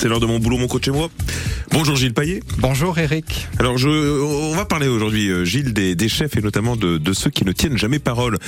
c'est l'heure de mon boulot, mon coach et moi. Bonjour Gilles Payet. Bonjour Eric. Alors je, on va parler aujourd'hui, euh, Gilles, des, des, chefs et notamment de, de, ceux qui ne tiennent jamais parole.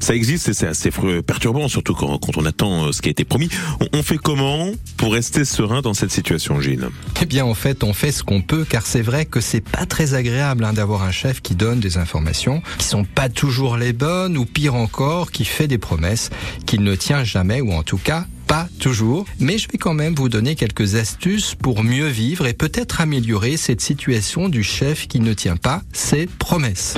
Ça existe et c'est assez perturbant, surtout quand, quand, on attend euh, ce qui a été promis. On, on, fait comment pour rester serein dans cette situation, Gilles? Eh bien, en fait, on fait ce qu'on peut, car c'est vrai que c'est pas très agréable hein, d'avoir un chef qui donne des informations qui sont pas toujours les bonnes, ou pire encore, qui fait des promesses qu'il ne tient jamais, ou en tout cas pas toujours, mais je vais quand même vous donner quelques astuces pour mieux vivre et peut-être améliorer cette situation du chef qui ne tient pas ses promesses.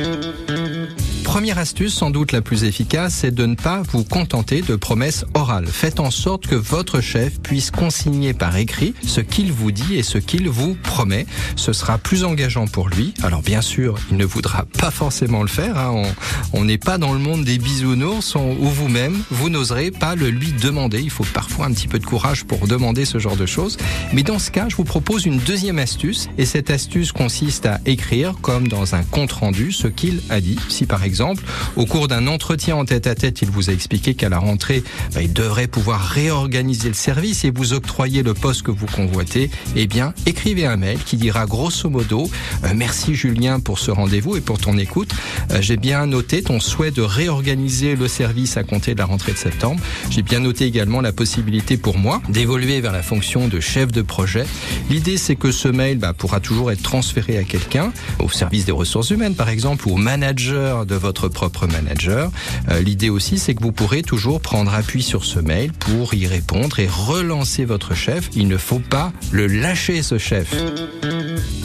Première astuce, sans doute la plus efficace, c'est de ne pas vous contenter de promesses orales. Faites en sorte que votre chef puisse consigner par écrit ce qu'il vous dit et ce qu'il vous promet. Ce sera plus engageant pour lui. Alors bien sûr, il ne voudra pas forcément le faire. Hein. On n'est pas dans le monde des bisounours où vous-même, vous n'oserez pas le lui demander. Il faut parfois un petit peu de courage pour demander ce genre de choses. Mais dans ce cas, je vous propose une deuxième astuce. Et cette astuce consiste à écrire, comme dans un compte rendu, ce qu'il a dit. Si par exemple, au cours d'un entretien en tête à tête, il vous a expliqué qu'à la rentrée, bah, il devrait pouvoir réorganiser le service et vous octroyer le poste que vous convoitez, eh bien, écrivez un mail qui dira grosso modo euh, Merci Julien pour ce rendez-vous et pour ton écoute. Euh, J'ai bien noté ton souhait de réorganiser le service à compter de la rentrée de septembre. J'ai bien noté également la possibilité pour moi d'évoluer vers la fonction de chef de projet. L'idée, c'est que ce mail bah, pourra toujours être transféré à quelqu'un, au service des ressources humaines par exemple, ou au manager de votre votre propre manager. Euh, L'idée aussi, c'est que vous pourrez toujours prendre appui sur ce mail pour y répondre et relancer votre chef. Il ne faut pas le lâcher, ce chef.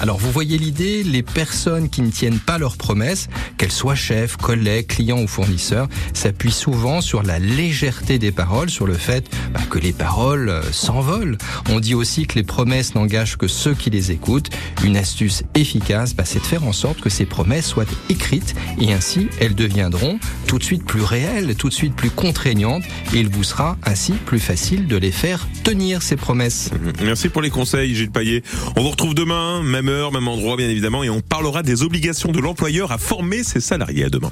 Alors vous voyez l'idée, les personnes qui ne tiennent pas leurs promesses, qu'elles soient chefs, collègues, clients ou fournisseurs, s'appuient souvent sur la légèreté des paroles, sur le fait bah, que les paroles euh, s'envolent. On dit aussi que les promesses n'engagent que ceux qui les écoutent. Une astuce efficace, bah, c'est de faire en sorte que ces promesses soient écrites et ainsi elles deviendront tout de suite plus réelles, tout de suite plus contraignantes et il vous sera ainsi plus facile de les faire tenir ces promesses. Merci pour les conseils Gilles Payet. On vous retrouve demain, même même endroit bien évidemment et on parlera des obligations de l'employeur à former ses salariés à demain.